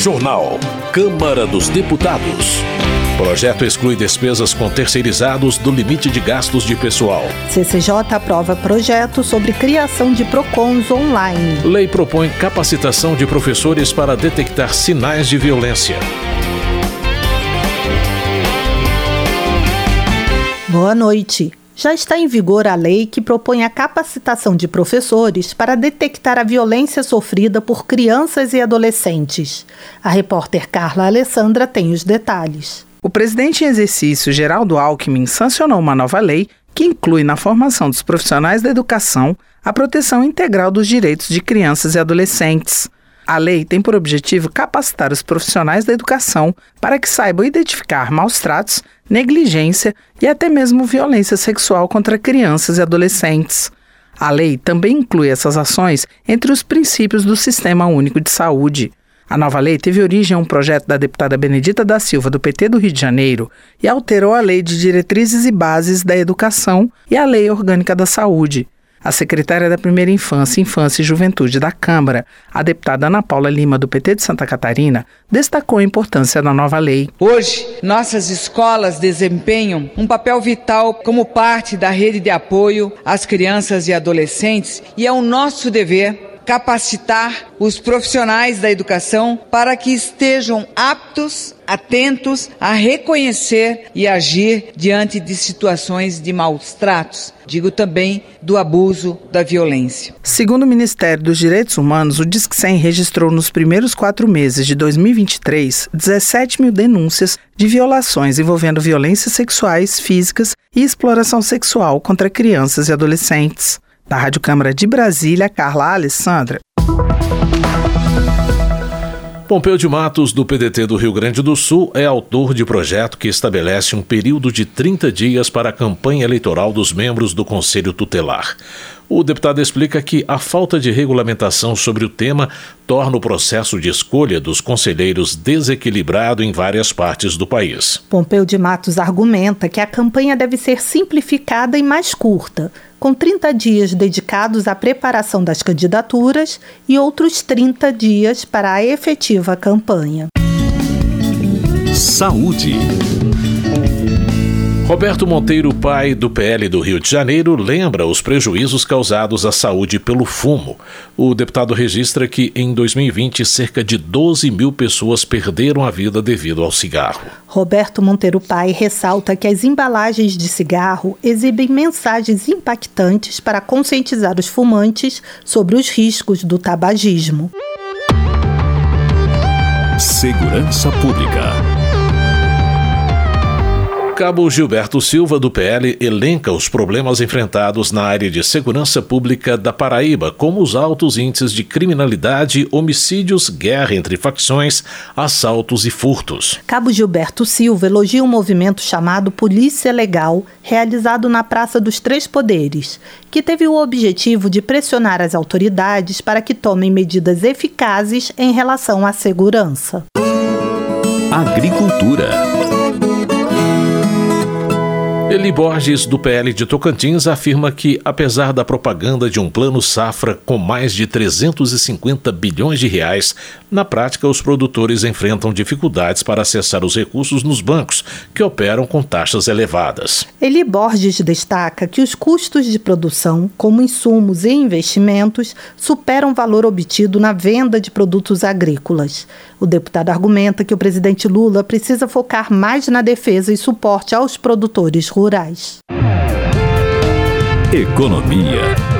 Jornal. Câmara dos Deputados. Projeto exclui despesas com terceirizados do limite de gastos de pessoal. CCJ aprova projeto sobre criação de PROCONs online. Lei propõe capacitação de professores para detectar sinais de violência. Boa noite. Já está em vigor a lei que propõe a capacitação de professores para detectar a violência sofrida por crianças e adolescentes. A repórter Carla Alessandra tem os detalhes. O presidente em exercício, Geraldo Alckmin, sancionou uma nova lei que inclui na formação dos profissionais da educação a proteção integral dos direitos de crianças e adolescentes. A lei tem por objetivo capacitar os profissionais da educação para que saibam identificar maus tratos, negligência e até mesmo violência sexual contra crianças e adolescentes. A lei também inclui essas ações entre os princípios do Sistema Único de Saúde. A nova lei teve origem a um projeto da deputada Benedita da Silva, do PT do Rio de Janeiro, e alterou a Lei de Diretrizes e Bases da Educação e a Lei Orgânica da Saúde. A secretária da Primeira Infância, Infância e Juventude da Câmara, a deputada Ana Paula Lima, do PT de Santa Catarina, destacou a importância da nova lei. Hoje, nossas escolas desempenham um papel vital como parte da rede de apoio às crianças e adolescentes e é o nosso dever capacitar os profissionais da educação para que estejam aptos, atentos a reconhecer e agir diante de situações de maus tratos, digo também do abuso da violência. Segundo o Ministério dos Direitos Humanos, o Disque 100 registrou nos primeiros quatro meses de 2023 17 mil denúncias de violações envolvendo violências sexuais, físicas e exploração sexual contra crianças e adolescentes. Da Rádio Câmara de Brasília, Carla Alessandra. Pompeu de Matos, do PDT do Rio Grande do Sul, é autor de projeto que estabelece um período de 30 dias para a campanha eleitoral dos membros do Conselho Tutelar. O deputado explica que a falta de regulamentação sobre o tema torna o processo de escolha dos conselheiros desequilibrado em várias partes do país. Pompeu de Matos argumenta que a campanha deve ser simplificada e mais curta, com 30 dias dedicados à preparação das candidaturas e outros 30 dias para a efetiva campanha. Saúde. Roberto Monteiro, pai do PL do Rio de Janeiro, lembra os prejuízos causados à saúde pelo fumo. O deputado registra que, em 2020, cerca de 12 mil pessoas perderam a vida devido ao cigarro. Roberto Monteiro Pai ressalta que as embalagens de cigarro exibem mensagens impactantes para conscientizar os fumantes sobre os riscos do tabagismo. Segurança Pública. Cabo Gilberto Silva, do PL, elenca os problemas enfrentados na área de segurança pública da Paraíba, como os altos índices de criminalidade, homicídios, guerra entre facções, assaltos e furtos. Cabo Gilberto Silva elogia um movimento chamado Polícia Legal, realizado na Praça dos Três Poderes, que teve o objetivo de pressionar as autoridades para que tomem medidas eficazes em relação à segurança. Agricultura. Eli Borges, do PL de Tocantins, afirma que, apesar da propaganda de um plano safra com mais de 350 bilhões de reais, na prática os produtores enfrentam dificuldades para acessar os recursos nos bancos, que operam com taxas elevadas. Eli Borges destaca que os custos de produção, como insumos e investimentos, superam o valor obtido na venda de produtos agrícolas. O deputado argumenta que o presidente Lula precisa focar mais na defesa e suporte aos produtores rurais. Economia.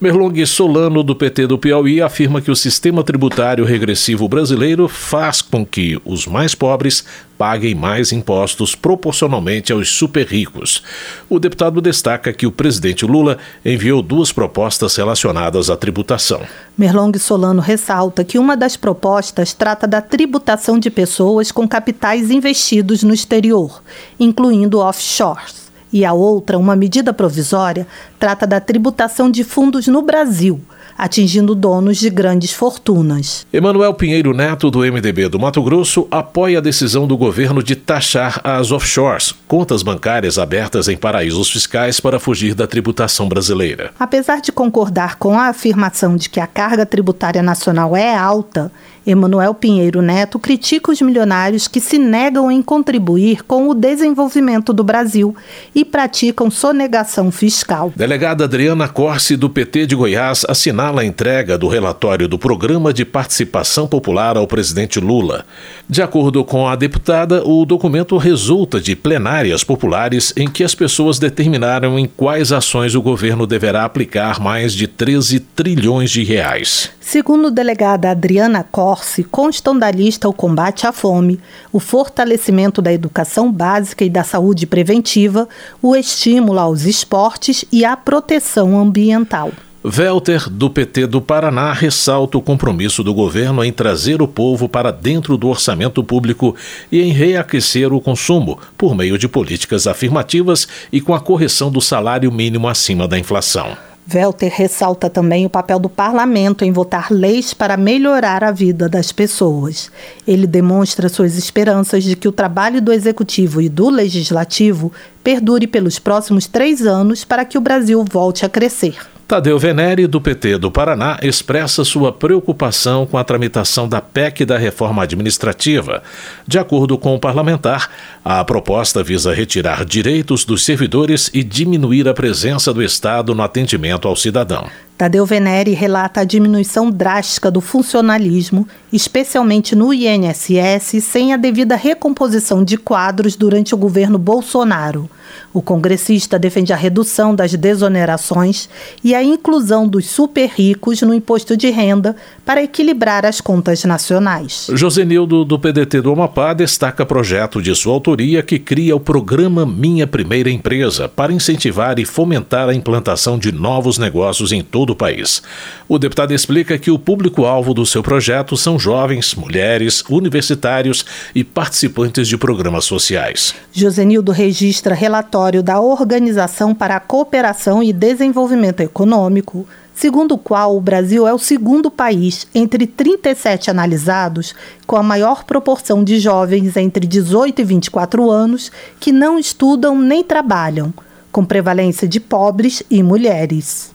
Merlong Solano, do PT do Piauí, afirma que o sistema tributário regressivo brasileiro faz com que os mais pobres paguem mais impostos proporcionalmente aos super ricos. O deputado destaca que o presidente Lula enviou duas propostas relacionadas à tributação. Merlong Solano ressalta que uma das propostas trata da tributação de pessoas com capitais investidos no exterior, incluindo offshores e a outra, uma medida provisória, trata da tributação de fundos no Brasil, atingindo donos de grandes fortunas. Emanuel Pinheiro Neto, do MDB do Mato Grosso, apoia a decisão do governo de taxar as offshores, contas bancárias abertas em paraísos fiscais para fugir da tributação brasileira. Apesar de concordar com a afirmação de que a carga tributária nacional é alta, Emanuel Pinheiro Neto critica os milionários que se negam em contribuir com o desenvolvimento do Brasil e praticam sonegação fiscal. Delegada Adriana Corse, do PT de Goiás, assinala a entrega do relatório do Programa de Participação Popular ao presidente Lula. De acordo com a deputada, o documento resulta de plenárias populares em que as pessoas determinaram em quais ações o governo deverá aplicar mais de 13 trilhões de reais. Segundo a delegada Adriana Corse, constam da lista o combate à fome, o fortalecimento da educação básica e da saúde preventiva, o estímulo aos esportes e a proteção ambiental. Welter, do PT do Paraná, ressalta o compromisso do governo em trazer o povo para dentro do orçamento público e em reaquecer o consumo, por meio de políticas afirmativas e com a correção do salário mínimo acima da inflação. Welter ressalta também o papel do parlamento em votar leis para melhorar a vida das pessoas. Ele demonstra suas esperanças de que o trabalho do executivo e do legislativo perdure pelos próximos três anos para que o Brasil volte a crescer. Tadeu Venere, do PT do Paraná, expressa sua preocupação com a tramitação da PEC da reforma administrativa. De acordo com o parlamentar, a proposta visa retirar direitos dos servidores e diminuir a presença do Estado no atendimento ao cidadão. Tadeu Venere relata a diminuição drástica do funcionalismo, especialmente no INSS, sem a devida recomposição de quadros durante o governo Bolsonaro. O congressista defende a redução das desonerações e a inclusão dos super ricos no imposto de renda para equilibrar as contas nacionais. Josenildo, do PDT do Amapá, destaca projeto de sua autoria que cria o programa Minha Primeira Empresa para incentivar e fomentar a implantação de novos negócios em todo o país. O deputado explica que o público-alvo do seu projeto são jovens, mulheres, universitários e participantes de programas sociais. Josenildo registra relatório da Organização para a Cooperação e Desenvolvimento Econômico, segundo o qual o Brasil é o segundo país entre 37 analisados com a maior proporção de jovens entre 18 e 24 anos que não estudam nem trabalham, com prevalência de pobres e mulheres.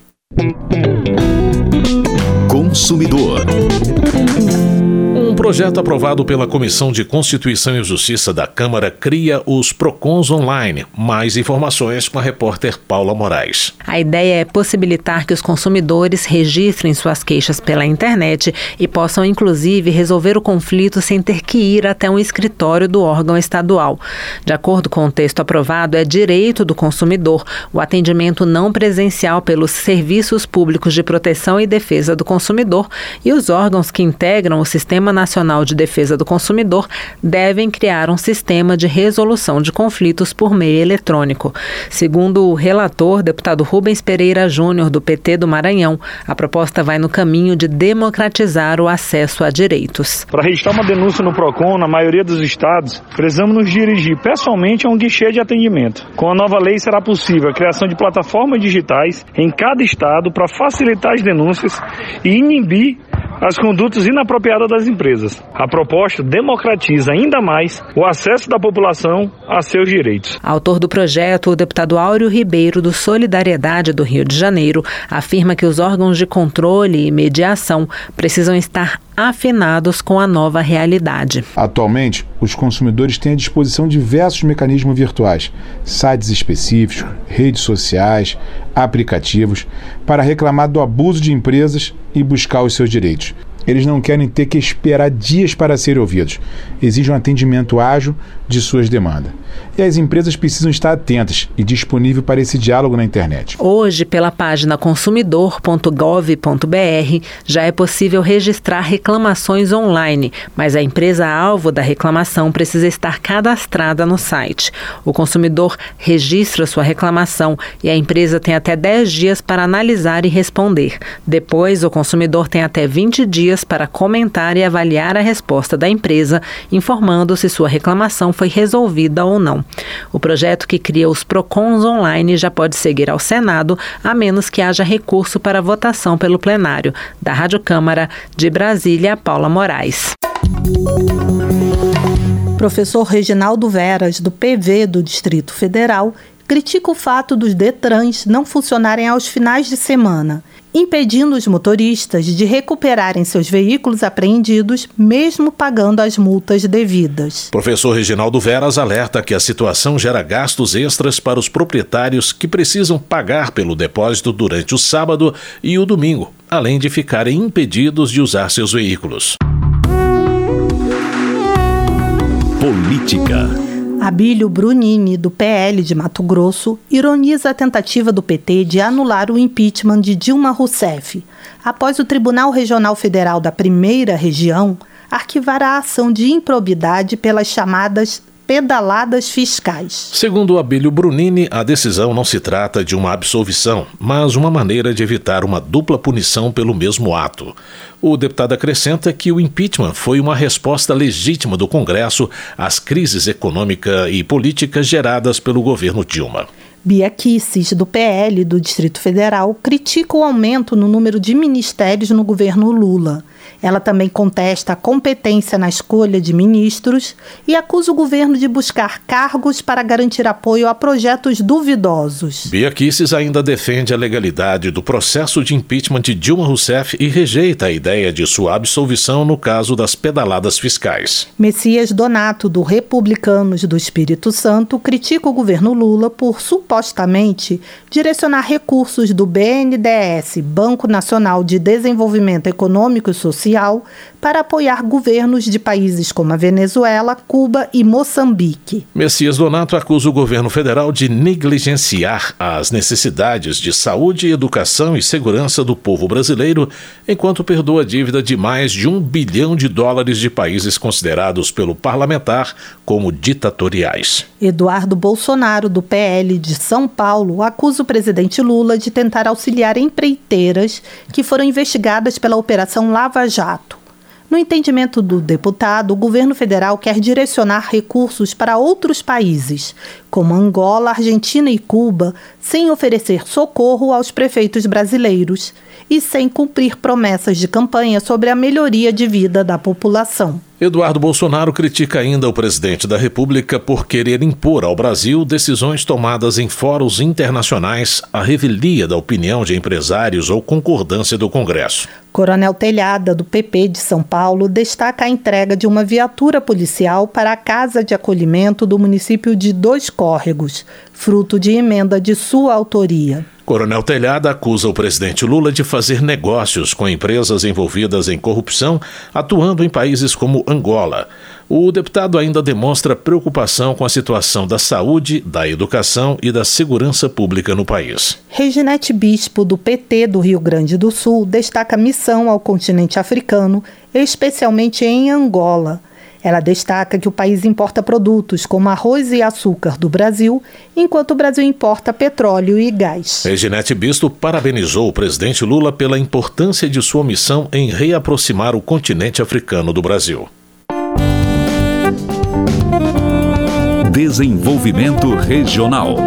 Consumidor projeto aprovado pela Comissão de Constituição e Justiça da Câmara cria os PROCONs online. Mais informações com a repórter Paula Moraes. A ideia é possibilitar que os consumidores registrem suas queixas pela internet e possam, inclusive, resolver o conflito sem ter que ir até um escritório do órgão estadual. De acordo com o texto aprovado, é direito do consumidor o atendimento não presencial pelos serviços públicos de proteção e defesa do consumidor e os órgãos que integram o Sistema Nacional de Defesa do Consumidor devem criar um sistema de resolução de conflitos por meio eletrônico. Segundo o relator, deputado Rubens Pereira Júnior, do PT do Maranhão, a proposta vai no caminho de democratizar o acesso a direitos. Para registrar uma denúncia no PROCON, na maioria dos estados, precisamos nos dirigir pessoalmente a um guichê de atendimento. Com a nova lei será possível a criação de plataformas digitais em cada estado para facilitar as denúncias e inibir as condutas inapropriadas das empresas. A proposta democratiza ainda mais o acesso da população a seus direitos. Autor do projeto, o deputado Áureo Ribeiro, do Solidariedade do Rio de Janeiro, afirma que os órgãos de controle e mediação precisam estar afinados com a nova realidade. Atualmente, os consumidores têm à disposição diversos mecanismos virtuais, sites específicos, redes sociais, aplicativos, para reclamar do abuso de empresas e buscar os seus direitos. Eles não querem ter que esperar dias para serem ouvidos. Exigem um atendimento ágil de suas demandas. E as empresas precisam estar atentas e disponíveis para esse diálogo na internet. Hoje, pela página consumidor.gov.br, já é possível registrar reclamações online, mas a empresa alvo da reclamação precisa estar cadastrada no site. O consumidor registra sua reclamação e a empresa tem até 10 dias para analisar e responder. Depois, o consumidor tem até 20 dias para comentar e avaliar a resposta da empresa, informando se sua reclamação foi resolvida ou não. O projeto que cria os PROCONs online já pode seguir ao Senado, a menos que haja recurso para votação pelo plenário. Da Rádio Câmara de Brasília, Paula Moraes. Professor Reginaldo Veras, do PV do Distrito Federal, critica o fato dos Detrans não funcionarem aos finais de semana, impedindo os motoristas de recuperarem seus veículos apreendidos, mesmo pagando as multas devidas. Professor Reginaldo Veras alerta que a situação gera gastos extras para os proprietários que precisam pagar pelo depósito durante o sábado e o domingo, além de ficarem impedidos de usar seus veículos. Política. Abílio Brunini, do PL de Mato Grosso, ironiza a tentativa do PT de anular o impeachment de Dilma Rousseff, após o Tribunal Regional Federal da Primeira Região arquivar a ação de improbidade pelas chamadas pedaladas fiscais. Segundo Abílio Brunini, a decisão não se trata de uma absolvição, mas uma maneira de evitar uma dupla punição pelo mesmo ato. O deputado acrescenta que o impeachment foi uma resposta legítima do Congresso às crises econômica e políticas geradas pelo governo Dilma. Bia Kisses, do PL do Distrito Federal, critica o aumento no número de ministérios no governo Lula. Ela também contesta a competência na escolha de ministros e acusa o governo de buscar cargos para garantir apoio a projetos duvidosos. Bia Kicis ainda defende a legalidade do processo de impeachment de Dilma Rousseff e rejeita a ideia de sua absolvição no caso das pedaladas fiscais. Messias Donato, do Republicanos do Espírito Santo, critica o governo Lula por supostamente direcionar recursos do BNDES, Banco Nacional de Desenvolvimento Econômico e Social, social para apoiar governos de países como a Venezuela, Cuba e Moçambique. Messias Donato acusa o governo federal de negligenciar as necessidades de saúde, educação e segurança do povo brasileiro, enquanto perdoa a dívida de mais de um bilhão de dólares de países considerados pelo parlamentar como ditatoriais. Eduardo Bolsonaro, do PL de São Paulo, acusa o presidente Lula de tentar auxiliar empreiteiras que foram investigadas pela Operação Lava Jato. No entendimento do deputado, o governo federal quer direcionar recursos para outros países, como Angola, Argentina e Cuba, sem oferecer socorro aos prefeitos brasileiros e sem cumprir promessas de campanha sobre a melhoria de vida da população. Eduardo Bolsonaro critica ainda o presidente da República por querer impor ao Brasil decisões tomadas em fóruns internacionais à revelia da opinião de empresários ou concordância do Congresso. Coronel Telhada, do PP de São Paulo, destaca a entrega de uma viatura policial para a casa de acolhimento do município de Dois Córregos, fruto de emenda de sua autoria. Coronel Telhada acusa o presidente Lula de fazer negócios com empresas envolvidas em corrupção, atuando em países como Angola. O deputado ainda demonstra preocupação com a situação da saúde, da educação e da segurança pública no país. Reginete Bispo, do PT do Rio Grande do Sul, destaca missão ao continente africano, especialmente em Angola ela destaca que o país importa produtos como arroz e açúcar do Brasil, enquanto o Brasil importa petróleo e gás. Reginete Bisto parabenizou o presidente Lula pela importância de sua missão em reaproximar o continente africano do Brasil. Desenvolvimento Regional.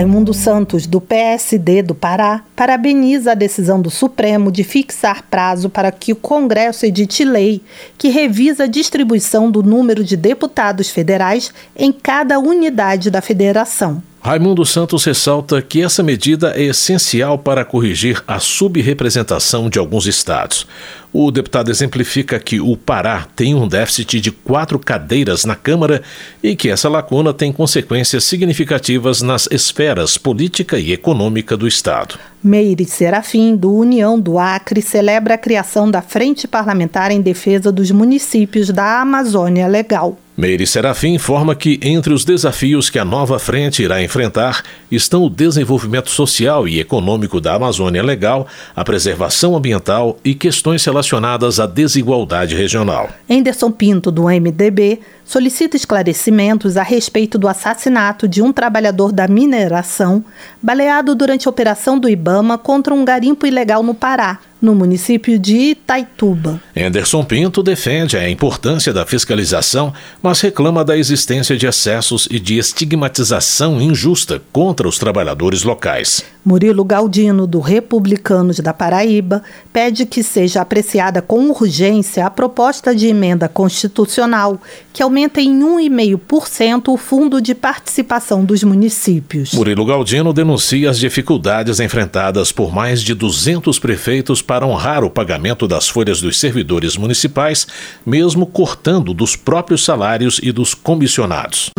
Raimundo Santos, do PSD do Pará, parabeniza a decisão do Supremo de fixar prazo para que o Congresso edite lei que revisa a distribuição do número de deputados federais em cada unidade da federação. Raimundo Santos ressalta que essa medida é essencial para corrigir a subrepresentação de alguns estados. O deputado exemplifica que o Pará tem um déficit de quatro cadeiras na Câmara e que essa lacuna tem consequências significativas nas esferas política e econômica do Estado. Meire Serafim, do União do Acre, celebra a criação da Frente Parlamentar em Defesa dos Municípios da Amazônia Legal. Meire Serafim informa que entre os desafios que a nova frente irá enfrentar estão o desenvolvimento social e econômico da Amazônia Legal, a preservação ambiental e questões relacionadas à desigualdade regional. Enderson Pinto, do MDB, solicita esclarecimentos a respeito do assassinato de um trabalhador da mineração baleado durante a operação do Ibama contra um garimpo ilegal no Pará, no município de Itaituba. Anderson Pinto defende a importância da fiscalização, mas reclama da existência de excessos e de estigmatização injusta contra os trabalhadores locais. Murilo Galdino, do Republicanos da Paraíba, pede que seja apreciada com urgência a proposta de emenda constitucional que aumenta em 1,5% o fundo de participação dos municípios. Murilo Galdino denuncia as dificuldades enfrentadas por mais de 200 prefeitos para honrar o pagamento das folhas dos servidores municipais, mesmo cortando dos próprios salários e dos comissionados.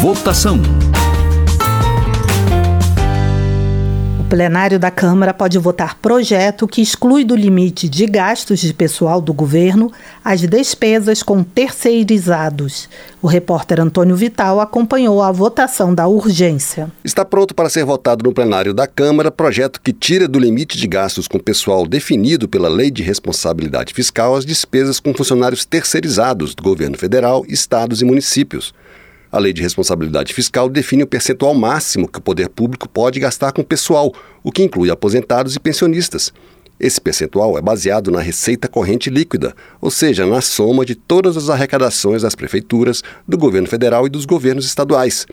Votação. Plenário da Câmara pode votar projeto que exclui do limite de gastos de pessoal do governo as despesas com terceirizados. O repórter Antônio Vital acompanhou a votação da urgência. Está pronto para ser votado no plenário da Câmara projeto que tira do limite de gastos com pessoal definido pela Lei de Responsabilidade Fiscal as despesas com funcionários terceirizados do governo federal, estados e municípios. A Lei de Responsabilidade Fiscal define o percentual máximo que o poder público pode gastar com pessoal, o que inclui aposentados e pensionistas. Esse percentual é baseado na receita corrente líquida, ou seja, na soma de todas as arrecadações das prefeituras, do governo federal e dos governos estaduais.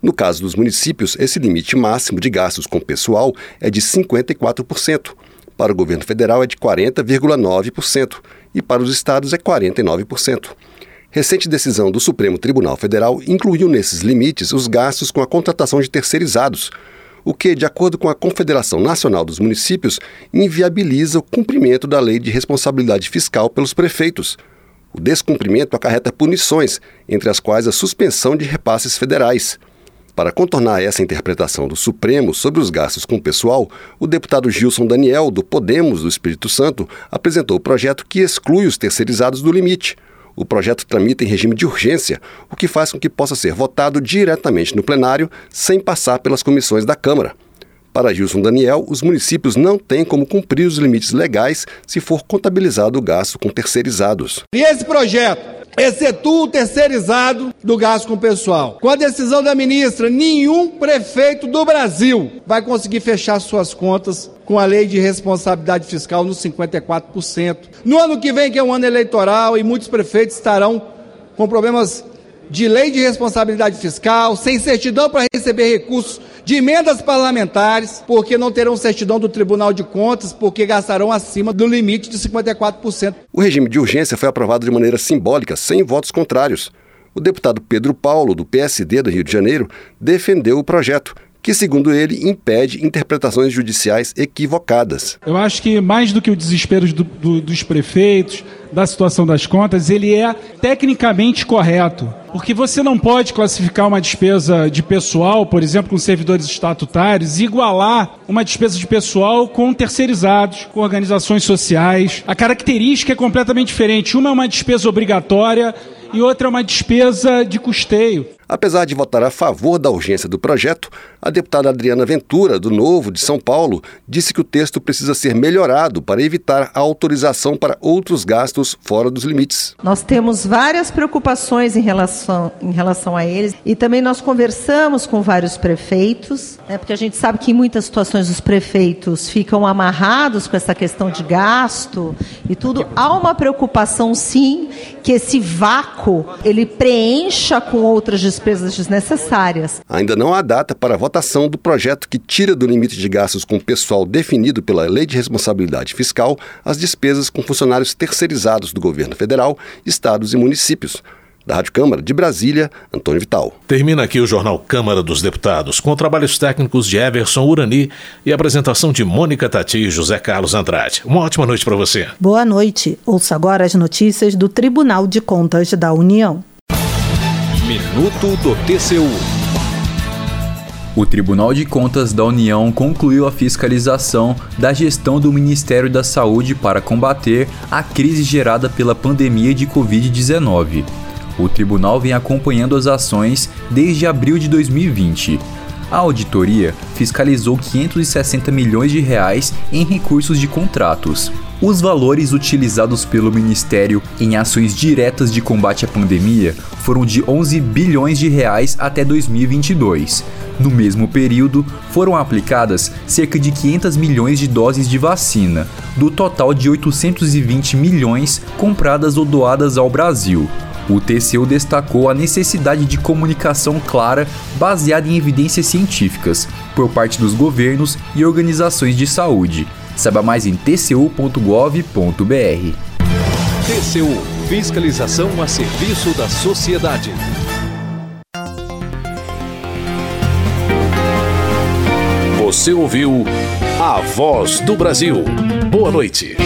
No caso dos municípios, esse limite máximo de gastos com pessoal é de 54%. Para o governo federal é de 40,9% e para os estados é 49%. Recente decisão do Supremo Tribunal Federal incluiu nesses limites os gastos com a contratação de terceirizados, o que, de acordo com a Confederação Nacional dos Municípios, inviabiliza o cumprimento da lei de responsabilidade fiscal pelos prefeitos. O descumprimento acarreta punições, entre as quais a suspensão de repasses federais. Para contornar essa interpretação do Supremo sobre os gastos com o pessoal, o deputado Gilson Daniel, do Podemos do Espírito Santo, apresentou o projeto que exclui os terceirizados do limite. O projeto tramita em regime de urgência, o que faz com que possa ser votado diretamente no plenário, sem passar pelas comissões da Câmara. Para Gilson Daniel, os municípios não têm como cumprir os limites legais se for contabilizado o gasto com terceirizados. E esse projeto excetua o terceirizado do gasto com o pessoal. Com a decisão da ministra, nenhum prefeito do Brasil vai conseguir fechar suas contas com a lei de responsabilidade fiscal nos 54%. No ano que vem, que é um ano eleitoral, e muitos prefeitos estarão com problemas de lei de responsabilidade fiscal, sem certidão para receber recursos de emendas parlamentares, porque não terão certidão do Tribunal de Contas, porque gastarão acima do limite de 54%. O regime de urgência foi aprovado de maneira simbólica, sem votos contrários. O deputado Pedro Paulo, do PSD do Rio de Janeiro, defendeu o projeto, que, segundo ele, impede interpretações judiciais equivocadas. Eu acho que, mais do que o desespero do, do, dos prefeitos, da situação das contas, ele é tecnicamente correto. Porque você não pode classificar uma despesa de pessoal, por exemplo, com servidores estatutários, e igualar uma despesa de pessoal com terceirizados, com organizações sociais. A característica é completamente diferente. Uma é uma despesa obrigatória e outra é uma despesa de custeio. Apesar de votar a favor da urgência do projeto, a deputada Adriana Ventura, do Novo de São Paulo, disse que o texto precisa ser melhorado para evitar a autorização para outros gastos fora dos limites. Nós temos várias preocupações em relação, em relação a eles e também nós conversamos com vários prefeitos, né, porque a gente sabe que em muitas situações os prefeitos ficam amarrados com essa questão de gasto e tudo. Há uma preocupação, sim, que esse vácuo ele preencha com outras despesas despesas desnecessárias. Ainda não há data para a votação do projeto que tira do limite de gastos com pessoal definido pela Lei de Responsabilidade Fiscal as despesas com funcionários terceirizados do governo federal, estados e municípios. Da Rádio Câmara de Brasília, Antônio Vital. Termina aqui o Jornal Câmara dos Deputados, com trabalhos técnicos de Everson Urani e apresentação de Mônica Tati e José Carlos Andrade. Uma ótima noite para você. Boa noite. Ouça agora as notícias do Tribunal de Contas da União. Minuto do TCU. O Tribunal de Contas da União concluiu a fiscalização da gestão do Ministério da Saúde para combater a crise gerada pela pandemia de Covid-19. O tribunal vem acompanhando as ações desde abril de 2020. A auditoria fiscalizou 560 milhões de reais em recursos de contratos. Os valores utilizados pelo Ministério em ações diretas de combate à pandemia foram de 11 bilhões de reais até 2022. No mesmo período, foram aplicadas cerca de 500 milhões de doses de vacina, do total de 820 milhões compradas ou doadas ao Brasil. O TCU destacou a necessidade de comunicação clara baseada em evidências científicas por parte dos governos e organizações de saúde. Saiba mais em tcu.gov.br. TCU Fiscalização a serviço da sociedade. Você ouviu a voz do Brasil. Boa noite.